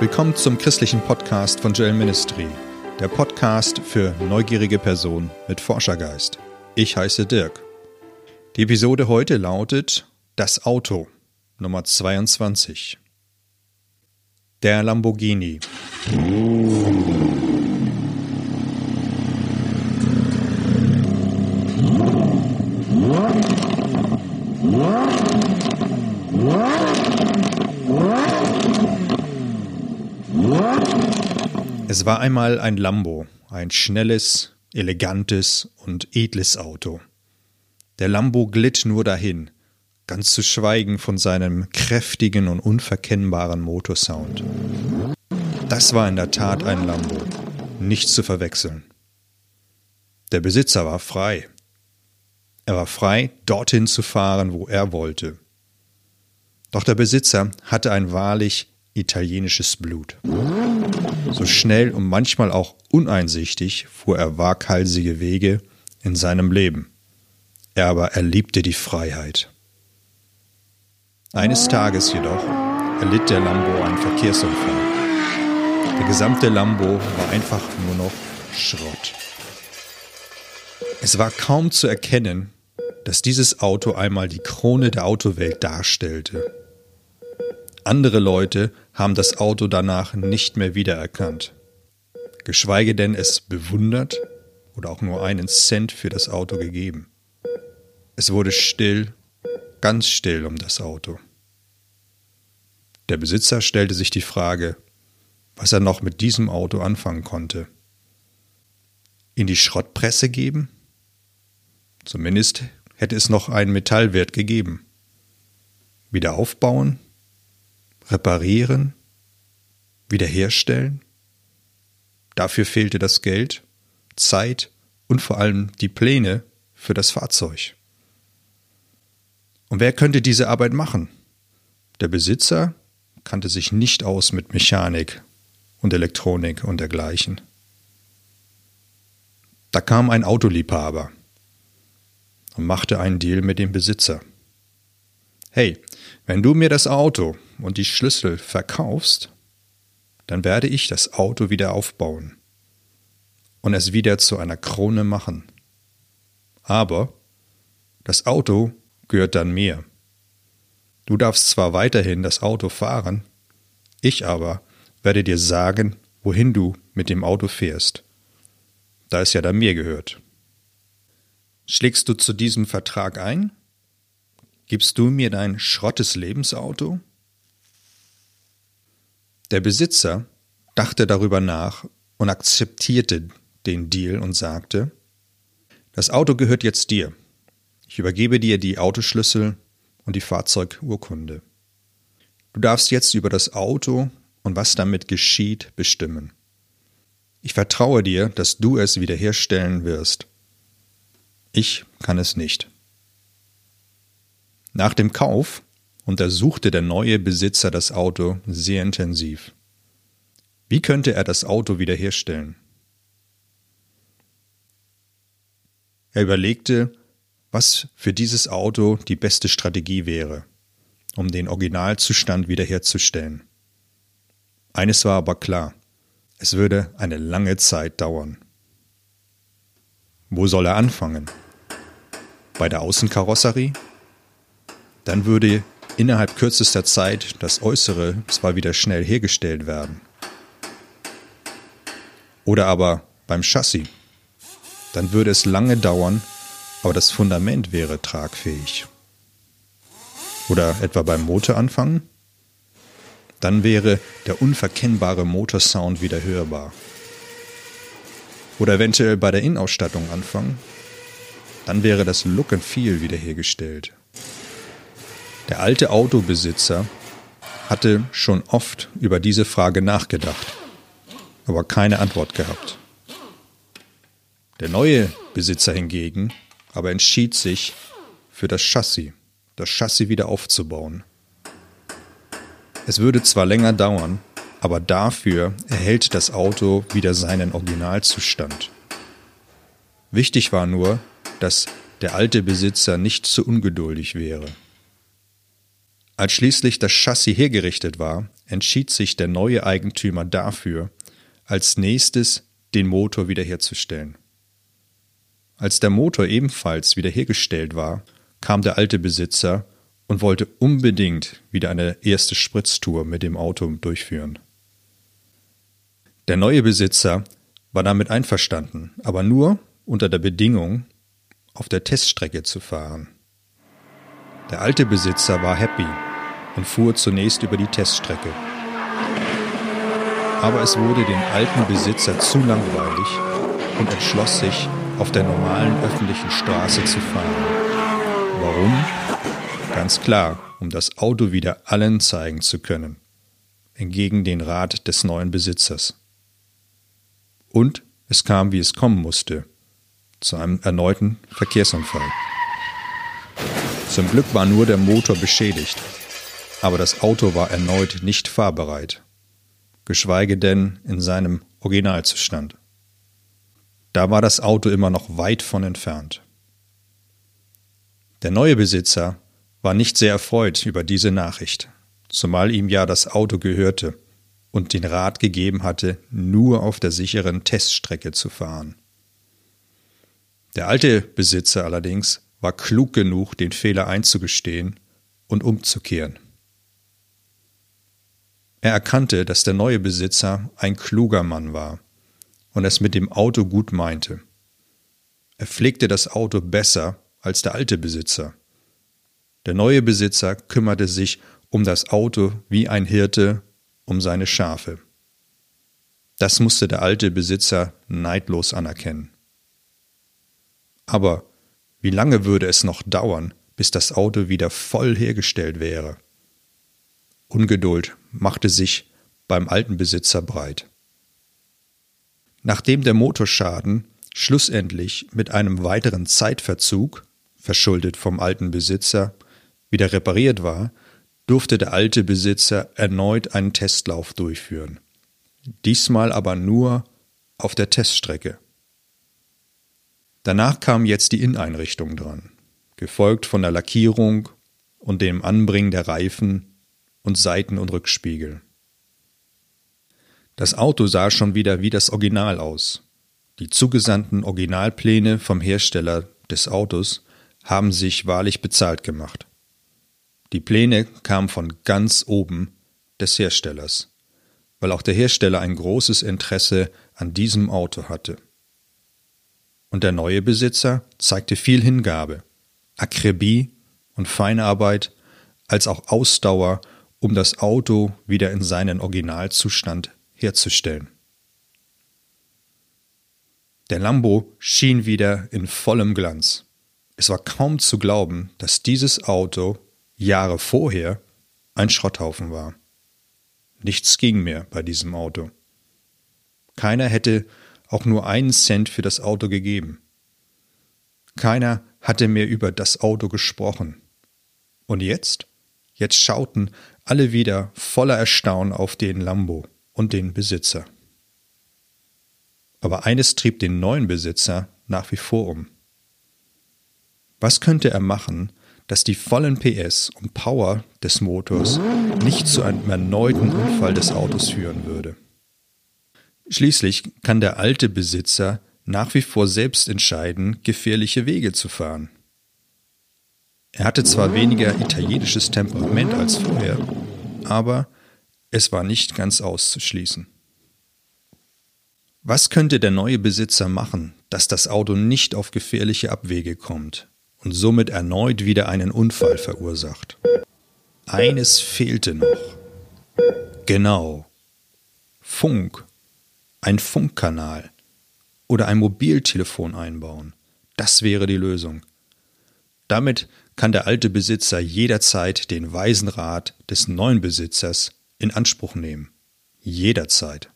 Willkommen zum christlichen Podcast von Joel Ministry, der Podcast für neugierige Personen mit Forschergeist. Ich heiße Dirk. Die Episode heute lautet Das Auto, Nummer 22. Der Lamborghini. War einmal ein Lambo, ein schnelles, elegantes und edles Auto. Der Lambo glitt nur dahin, ganz zu schweigen von seinem kräftigen und unverkennbaren Motorsound. Das war in der Tat ein Lambo, nicht zu verwechseln. Der Besitzer war frei. Er war frei, dorthin zu fahren, wo er wollte. Doch der Besitzer hatte ein wahrlich italienisches Blut. So schnell und manchmal auch uneinsichtig fuhr er waghalsige Wege in seinem Leben. Er aber erliebte die Freiheit. Eines Tages jedoch erlitt der Lambo einen Verkehrsunfall. Der gesamte Lambo war einfach nur noch Schrott. Es war kaum zu erkennen, dass dieses Auto einmal die Krone der Autowelt darstellte. Andere Leute haben das Auto danach nicht mehr wiedererkannt, geschweige denn es bewundert oder auch nur einen Cent für das Auto gegeben. Es wurde still, ganz still um das Auto. Der Besitzer stellte sich die Frage, was er noch mit diesem Auto anfangen konnte. In die Schrottpresse geben? Zumindest hätte es noch einen Metallwert gegeben. Wieder aufbauen? Reparieren, wiederherstellen. Dafür fehlte das Geld, Zeit und vor allem die Pläne für das Fahrzeug. Und wer könnte diese Arbeit machen? Der Besitzer kannte sich nicht aus mit Mechanik und Elektronik und dergleichen. Da kam ein Autoliebhaber und machte einen Deal mit dem Besitzer. Hey, wenn du mir das Auto und die Schlüssel verkaufst, dann werde ich das Auto wieder aufbauen und es wieder zu einer Krone machen. Aber das Auto gehört dann mir. Du darfst zwar weiterhin das Auto fahren, ich aber werde dir sagen, wohin du mit dem Auto fährst, da es ja dann mir gehört. Schlägst du zu diesem Vertrag ein? Gibst du mir dein schrottes Lebensauto? Der Besitzer dachte darüber nach und akzeptierte den Deal und sagte, das Auto gehört jetzt dir. Ich übergebe dir die Autoschlüssel und die Fahrzeugurkunde. Du darfst jetzt über das Auto und was damit geschieht bestimmen. Ich vertraue dir, dass du es wiederherstellen wirst. Ich kann es nicht. Nach dem Kauf untersuchte der neue Besitzer das Auto sehr intensiv. Wie könnte er das Auto wiederherstellen? Er überlegte, was für dieses Auto die beste Strategie wäre, um den Originalzustand wiederherzustellen. Eines war aber klar, es würde eine lange Zeit dauern. Wo soll er anfangen? Bei der Außenkarosserie? Dann würde innerhalb kürzester Zeit das Äußere zwar wieder schnell hergestellt werden. Oder aber beim Chassis. Dann würde es lange dauern, aber das Fundament wäre tragfähig. Oder etwa beim Motor anfangen? Dann wäre der unverkennbare Motorsound wieder hörbar. Oder eventuell bei der Innenausstattung anfangen? Dann wäre das Look and Feel wiederhergestellt. Der alte Autobesitzer hatte schon oft über diese Frage nachgedacht, aber keine Antwort gehabt. Der neue Besitzer hingegen aber entschied sich für das Chassis, das Chassis wieder aufzubauen. Es würde zwar länger dauern, aber dafür erhält das Auto wieder seinen Originalzustand. Wichtig war nur, dass der alte Besitzer nicht zu ungeduldig wäre. Als schließlich das Chassis hergerichtet war, entschied sich der neue Eigentümer dafür, als nächstes den Motor wiederherzustellen. Als der Motor ebenfalls wiederhergestellt war, kam der alte Besitzer und wollte unbedingt wieder eine erste Spritztour mit dem Auto durchführen. Der neue Besitzer war damit einverstanden, aber nur unter der Bedingung, auf der Teststrecke zu fahren. Der alte Besitzer war happy und fuhr zunächst über die Teststrecke. Aber es wurde dem alten Besitzer zu langweilig und entschloss sich, auf der normalen öffentlichen Straße zu fahren. Warum? Ganz klar, um das Auto wieder allen zeigen zu können, entgegen den Rat des neuen Besitzers. Und es kam, wie es kommen musste, zu einem erneuten Verkehrsunfall. Zum Glück war nur der Motor beschädigt, aber das Auto war erneut nicht fahrbereit, geschweige denn in seinem Originalzustand. Da war das Auto immer noch weit von entfernt. Der neue Besitzer war nicht sehr erfreut über diese Nachricht, zumal ihm ja das Auto gehörte und den Rat gegeben hatte, nur auf der sicheren Teststrecke zu fahren. Der alte Besitzer allerdings war klug genug, den Fehler einzugestehen und umzukehren. Er erkannte, dass der neue Besitzer ein kluger Mann war und es mit dem Auto gut meinte. Er pflegte das Auto besser als der alte Besitzer. Der neue Besitzer kümmerte sich um das Auto wie ein Hirte um seine Schafe. Das musste der alte Besitzer neidlos anerkennen. Aber wie lange würde es noch dauern, bis das Auto wieder voll hergestellt wäre? Ungeduld machte sich beim alten Besitzer breit. Nachdem der Motorschaden schlussendlich mit einem weiteren Zeitverzug, verschuldet vom alten Besitzer, wieder repariert war, durfte der alte Besitzer erneut einen Testlauf durchführen. Diesmal aber nur auf der Teststrecke. Danach kam jetzt die Inneneinrichtung dran, gefolgt von der Lackierung und dem Anbringen der Reifen und Seiten- und Rückspiegel. Das Auto sah schon wieder wie das Original aus. Die zugesandten Originalpläne vom Hersteller des Autos haben sich wahrlich bezahlt gemacht. Die Pläne kamen von ganz oben des Herstellers, weil auch der Hersteller ein großes Interesse an diesem Auto hatte und der neue Besitzer zeigte viel Hingabe, Akribie und Feinarbeit, als auch Ausdauer, um das Auto wieder in seinen Originalzustand herzustellen. Der Lambo schien wieder in vollem Glanz. Es war kaum zu glauben, dass dieses Auto Jahre vorher ein Schrotthaufen war. Nichts ging mehr bei diesem Auto. Keiner hätte auch nur einen Cent für das Auto gegeben. Keiner hatte mehr über das Auto gesprochen. Und jetzt? Jetzt schauten alle wieder voller Erstaunen auf den Lambo und den Besitzer. Aber eines trieb den neuen Besitzer nach wie vor um. Was könnte er machen, dass die vollen PS und Power des Motors nicht zu einem erneuten Unfall des Autos führen würde? Schließlich kann der alte Besitzer nach wie vor selbst entscheiden, gefährliche Wege zu fahren. Er hatte zwar weniger italienisches Temperament als vorher, aber es war nicht ganz auszuschließen. Was könnte der neue Besitzer machen, dass das Auto nicht auf gefährliche Abwege kommt und somit erneut wieder einen Unfall verursacht? Eines fehlte noch. Genau. Funk ein Funkkanal oder ein Mobiltelefon einbauen. Das wäre die Lösung. Damit kann der alte Besitzer jederzeit den weisen Rat des neuen Besitzers in Anspruch nehmen. Jederzeit.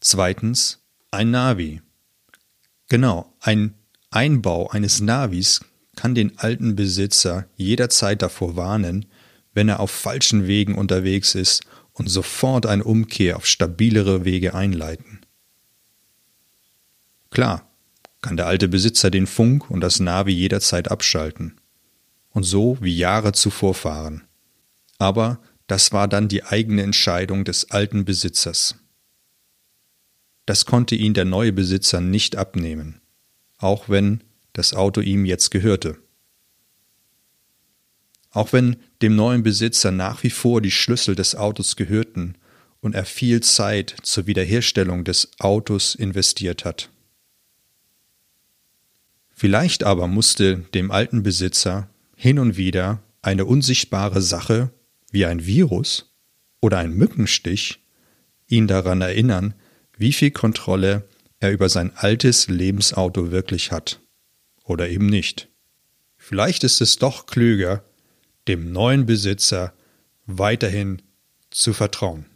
Zweitens ein Navi. Genau, ein Einbau eines Navis kann den alten Besitzer jederzeit davor warnen, wenn er auf falschen Wegen unterwegs ist und sofort eine Umkehr auf stabilere Wege einleiten. Klar, kann der alte Besitzer den Funk und das Navi jederzeit abschalten und so wie Jahre zuvor fahren. Aber das war dann die eigene Entscheidung des alten Besitzers. Das konnte ihn der neue Besitzer nicht abnehmen, auch wenn das Auto ihm jetzt gehörte. Auch wenn dem neuen Besitzer nach wie vor die Schlüssel des Autos gehörten und er viel Zeit zur Wiederherstellung des Autos investiert hat. Vielleicht aber musste dem alten Besitzer hin und wieder eine unsichtbare Sache wie ein Virus oder ein Mückenstich ihn daran erinnern, wie viel Kontrolle er über sein altes Lebensauto wirklich hat. Oder eben nicht. Vielleicht ist es doch klüger, dem neuen Besitzer weiterhin zu vertrauen.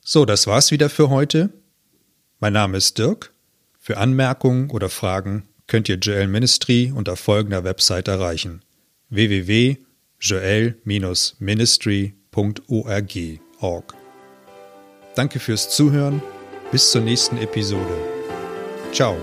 So, das war's wieder für heute. Mein Name ist Dirk. Für Anmerkungen oder Fragen könnt ihr Joel Ministry unter folgender Website erreichen: www.joel-ministry.org. Danke fürs Zuhören. Bis zur nächsten Episode. Ciao.